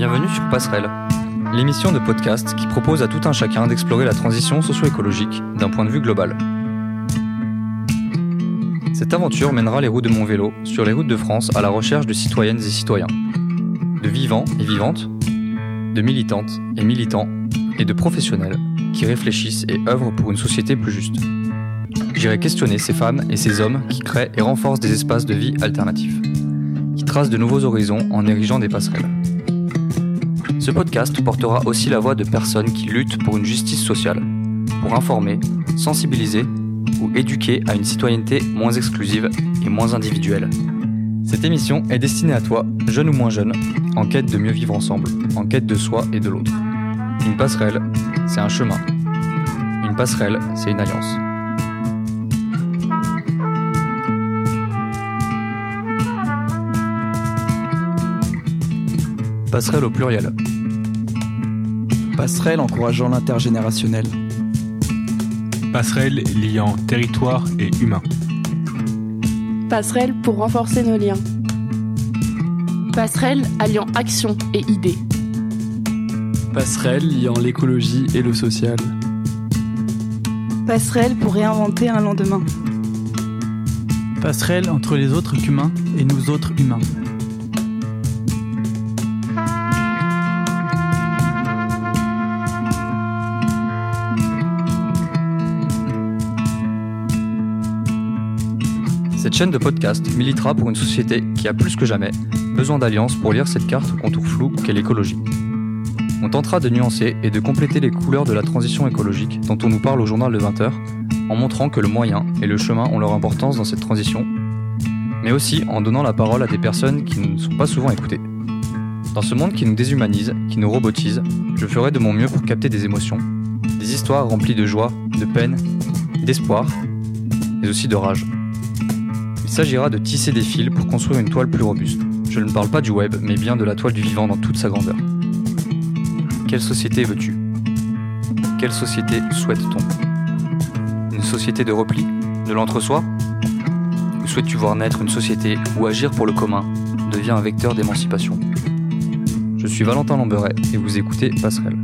sur Passerelle, l'émission de podcast qui propose à tout un chacun d'explorer la transition socio-écologique d'un point de vue global. Cette aventure mènera les roues de mon vélo sur les routes de France à la recherche de citoyennes et citoyens, de vivants et vivantes, de militantes et militants et de professionnels qui réfléchissent et œuvrent pour une société plus juste. J'irai questionner ces femmes et ces hommes qui créent et renforcent des espaces de vie alternatifs, qui tracent de nouveaux horizons en érigeant des passerelles. Ce podcast portera aussi la voix de personnes qui luttent pour une justice sociale, pour informer, sensibiliser ou éduquer à une citoyenneté moins exclusive et moins individuelle. Cette émission est destinée à toi, jeune ou moins jeune, en quête de mieux vivre ensemble, en quête de soi et de l'autre. Une passerelle, c'est un chemin. Une passerelle, c'est une alliance. Passerelle au pluriel. Passerelle encourageant l'intergénérationnel. Passerelle liant territoire et humain. Passerelle pour renforcer nos liens. Passerelle alliant action et idées. Passerelle liant l'écologie et le social. Passerelle pour réinventer un lendemain. Passerelle entre les autres humains et nous autres humains. Cette chaîne de podcast militera pour une société qui a plus que jamais besoin d'alliances pour lire cette carte au contour flou qu'est l'écologie. On tentera de nuancer et de compléter les couleurs de la transition écologique dont on nous parle au journal de 20h en montrant que le moyen et le chemin ont leur importance dans cette transition, mais aussi en donnant la parole à des personnes qui ne sont pas souvent écoutées. Dans ce monde qui nous déshumanise, qui nous robotise, je ferai de mon mieux pour capter des émotions, des histoires remplies de joie, de peine, d'espoir, mais aussi de rage. Il s'agira de tisser des fils pour construire une toile plus robuste. Je ne parle pas du web, mais bien de la toile du vivant dans toute sa grandeur. Quelle société veux-tu? Quelle société souhaite-t-on? Une société de repli? De l'entre-soi? Ou souhaites-tu voir naître une société où agir pour le commun devient un vecteur d'émancipation? Je suis Valentin Lamberet et vous écoutez Passerelle.